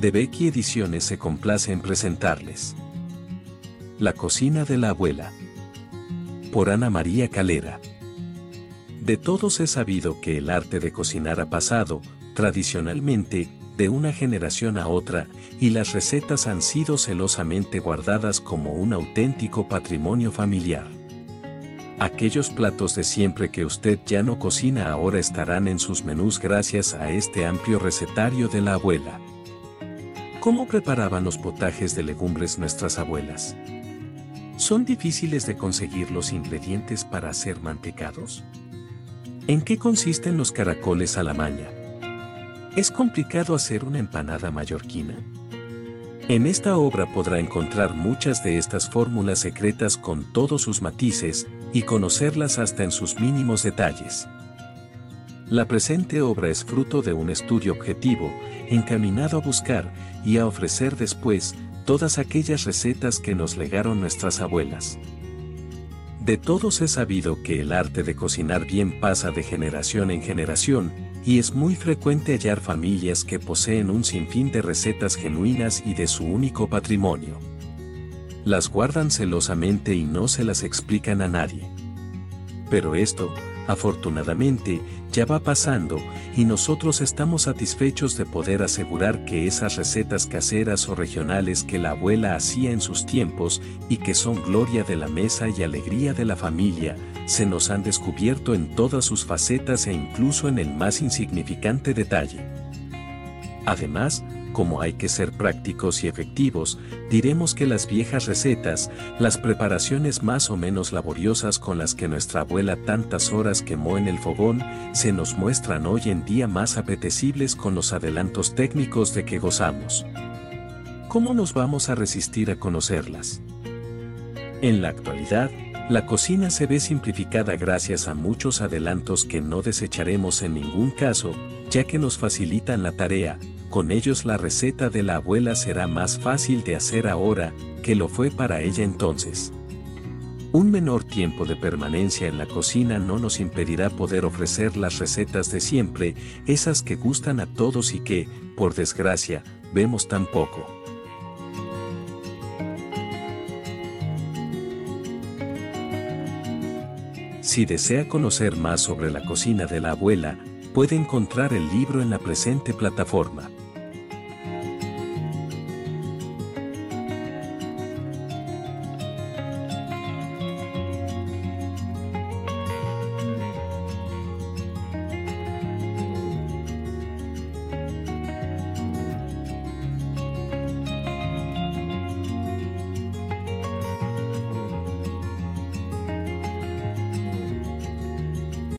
de Becky Ediciones se complace en presentarles. La cocina de la abuela. Por Ana María Calera. De todos es sabido que el arte de cocinar ha pasado, tradicionalmente, de una generación a otra, y las recetas han sido celosamente guardadas como un auténtico patrimonio familiar. Aquellos platos de siempre que usted ya no cocina ahora estarán en sus menús gracias a este amplio recetario de la abuela. ¿Cómo preparaban los potajes de legumbres nuestras abuelas? ¿Son difíciles de conseguir los ingredientes para hacer mantecados? ¿En qué consisten los caracoles a la maña? ¿Es complicado hacer una empanada mallorquina? En esta obra podrá encontrar muchas de estas fórmulas secretas con todos sus matices y conocerlas hasta en sus mínimos detalles. La presente obra es fruto de un estudio objetivo, encaminado a buscar y a ofrecer después todas aquellas recetas que nos legaron nuestras abuelas. De todos es sabido que el arte de cocinar bien pasa de generación en generación, y es muy frecuente hallar familias que poseen un sinfín de recetas genuinas y de su único patrimonio. Las guardan celosamente y no se las explican a nadie. Pero esto, afortunadamente, ya va pasando y nosotros estamos satisfechos de poder asegurar que esas recetas caseras o regionales que la abuela hacía en sus tiempos y que son gloria de la mesa y alegría de la familia, se nos han descubierto en todas sus facetas e incluso en el más insignificante detalle. Además, como hay que ser prácticos y efectivos, diremos que las viejas recetas, las preparaciones más o menos laboriosas con las que nuestra abuela tantas horas quemó en el fogón, se nos muestran hoy en día más apetecibles con los adelantos técnicos de que gozamos. ¿Cómo nos vamos a resistir a conocerlas? En la actualidad, la cocina se ve simplificada gracias a muchos adelantos que no desecharemos en ningún caso, ya que nos facilitan la tarea, con ellos la receta de la abuela será más fácil de hacer ahora que lo fue para ella entonces. Un menor tiempo de permanencia en la cocina no nos impedirá poder ofrecer las recetas de siempre, esas que gustan a todos y que, por desgracia, vemos tan poco. Si desea conocer más sobre la cocina de la abuela, puede encontrar el libro en la presente plataforma.